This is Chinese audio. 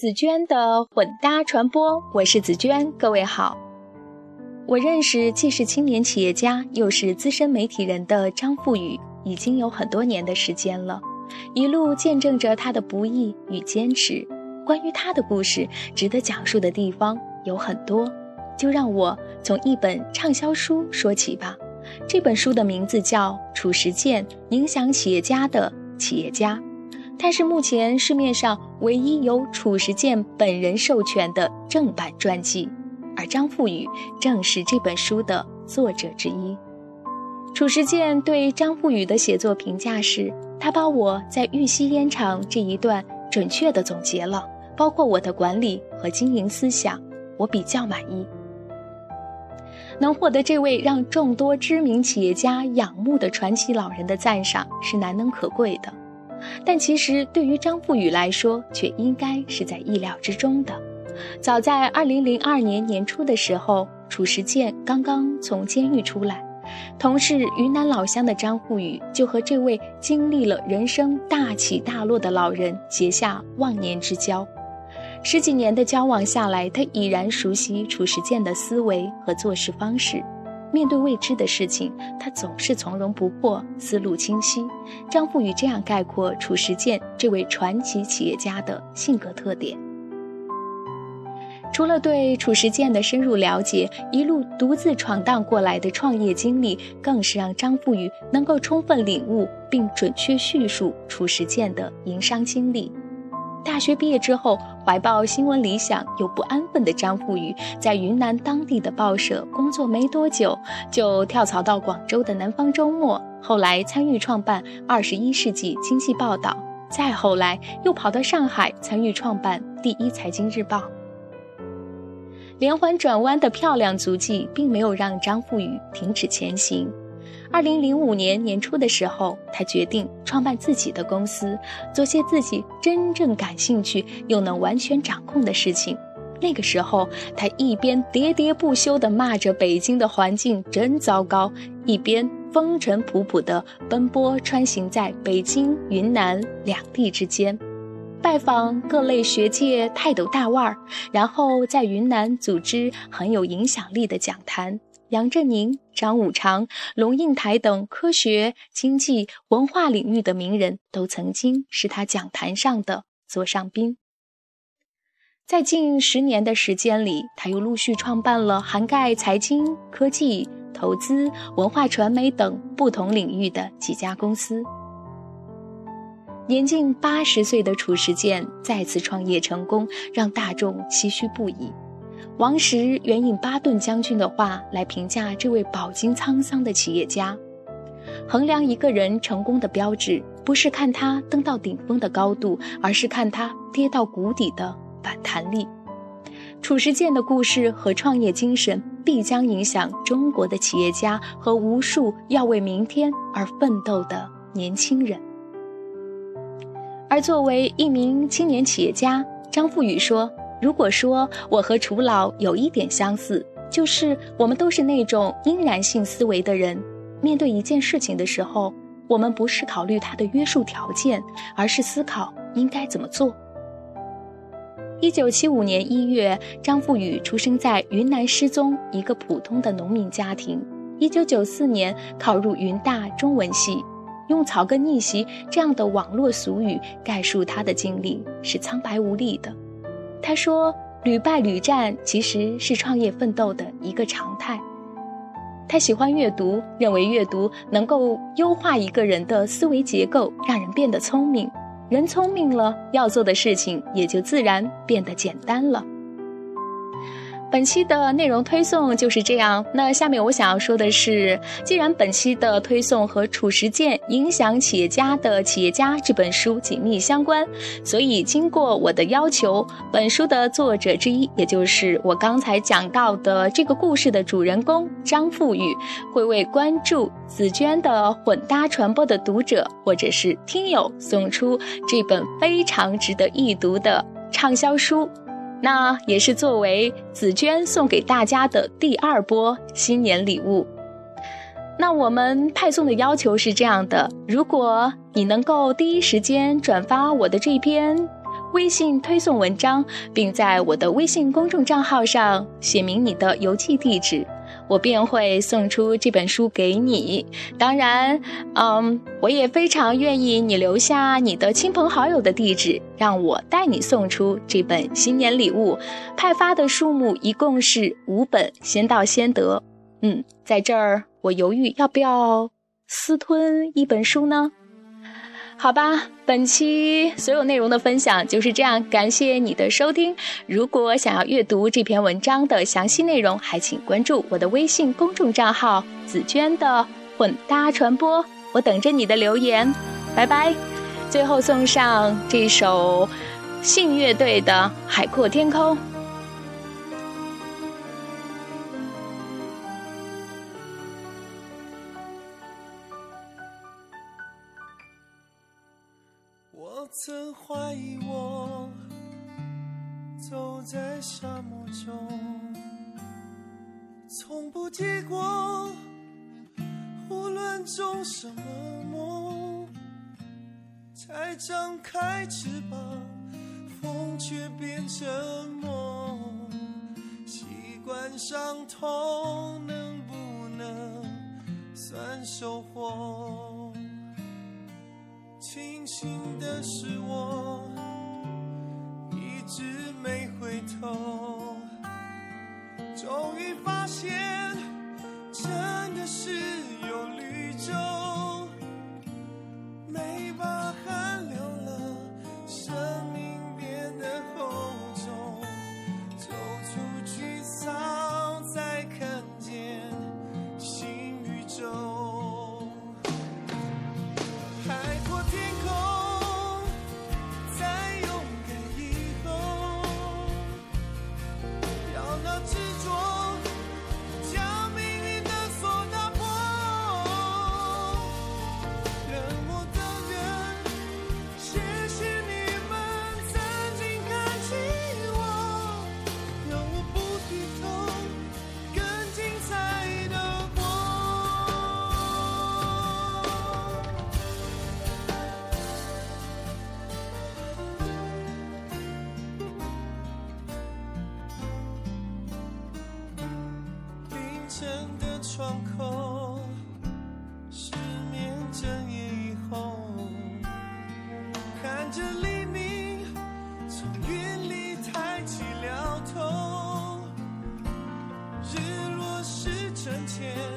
紫娟的混搭传播，我是紫娟，各位好。我认识既是青年企业家，又是资深媒体人的张富宇，已经有很多年的时间了，一路见证着他的不易与坚持。关于他的故事，值得讲述的地方有很多，就让我从一本畅销书说起吧。这本书的名字叫《褚时健：影响企业家的企业家》。它是目前市面上唯一由褚时健本人授权的正版传记，而张富宇正是这本书的作者之一。褚时健对张富宇的写作评价是：他把我在玉溪烟厂这一段准确地总结了，包括我的管理和经营思想，我比较满意。能获得这位让众多知名企业家仰慕的传奇老人的赞赏，是难能可贵的。但其实对于张富宇来说，却应该是在意料之中的。早在2002年年初的时候，褚时健刚刚从监狱出来，同是云南老乡的张富宇就和这位经历了人生大起大落的老人结下忘年之交。十几年的交往下来，他已然熟悉褚时健的思维和做事方式。面对未知的事情，他总是从容不迫，思路清晰。张富宇这样概括褚时健这位传奇企业家的性格特点。除了对褚时健的深入了解，一路独自闯荡过来的创业经历，更是让张富宇能够充分领悟并准确叙述褚时健的营商经历。大学毕业之后，怀抱新闻理想又不安分的张富宇，在云南当地的报社工作没多久，就跳槽到广州的《南方周末》，后来参与创办《二十一世纪经济报道》，再后来又跑到上海参与创办《第一财经日报》。连环转弯的漂亮足迹，并没有让张富宇停止前行。二零零五年年初的时候，他决定创办自己的公司，做些自己真正感兴趣又能完全掌控的事情。那个时候，他一边喋喋不休地骂着北京的环境真糟糕，一边风尘仆仆地奔波穿行在北京、云南两地之间，拜访各类学界泰斗大腕儿，然后在云南组织很有影响力的讲坛。杨振宁、张五常、龙应台等科学、经济、文化领域的名人都曾经是他讲坛上的座上宾。在近十年的时间里，他又陆续创办了涵盖财经、科技、投资、文化传媒等不同领域的几家公司。年近八十岁的褚时健再次创业成功，让大众唏嘘不已。王石援引巴顿将军的话来评价这位饱经沧桑的企业家：衡量一个人成功的标志，不是看他登到顶峰的高度，而是看他跌到谷底的反弹力。褚时健的故事和创业精神，必将影响中国的企业家和无数要为明天而奋斗的年轻人。而作为一名青年企业家，张富宇说。如果说我和楚老有一点相似，就是我们都是那种因然性思维的人。面对一件事情的时候，我们不是考虑它的约束条件，而是思考应该怎么做。一九七五年一月，张富宇出生在云南失踪一个普通的农民家庭。一九九四年考入云大中文系，用“草根逆袭”这样的网络俗语概述他的经历是苍白无力的。他说：“屡败屡战其实是创业奋斗的一个常态。”他喜欢阅读，认为阅读能够优化一个人的思维结构，让人变得聪明。人聪明了，要做的事情也就自然变得简单了。本期的内容推送就是这样。那下面我想要说的是，既然本期的推送和褚时健影响企业家的企业家这本书紧密相关，所以经过我的要求，本书的作者之一，也就是我刚才讲到的这个故事的主人公张富宇，会为关注紫娟的混搭传播的读者或者是听友送出这本非常值得一读的畅销书。那也是作为紫娟送给大家的第二波新年礼物。那我们派送的要求是这样的：如果你能够第一时间转发我的这篇微信推送文章，并在我的微信公众账号上写明你的邮寄地址。我便会送出这本书给你。当然，嗯，我也非常愿意你留下你的亲朋好友的地址，让我带你送出这本新年礼物。派发的数目一共是五本，先到先得。嗯，在这儿我犹豫要不要私吞一本书呢？好吧，本期所有内容的分享就是这样，感谢你的收听。如果想要阅读这篇文章的详细内容，还请关注我的微信公众账号“紫娟的混搭传播”，我等着你的留言。拜拜。最后送上这首信乐队的《海阔天空》。曾怀疑我走在沙漠中，从不结果。无论种什么梦，才张开翅膀，风却变成梦。习惯伤痛，能不能算收获？庆幸的是，我一直没回头。终于发现，生的窗口，失眠整夜以后，看着黎明从云里抬起了头，日落是春天。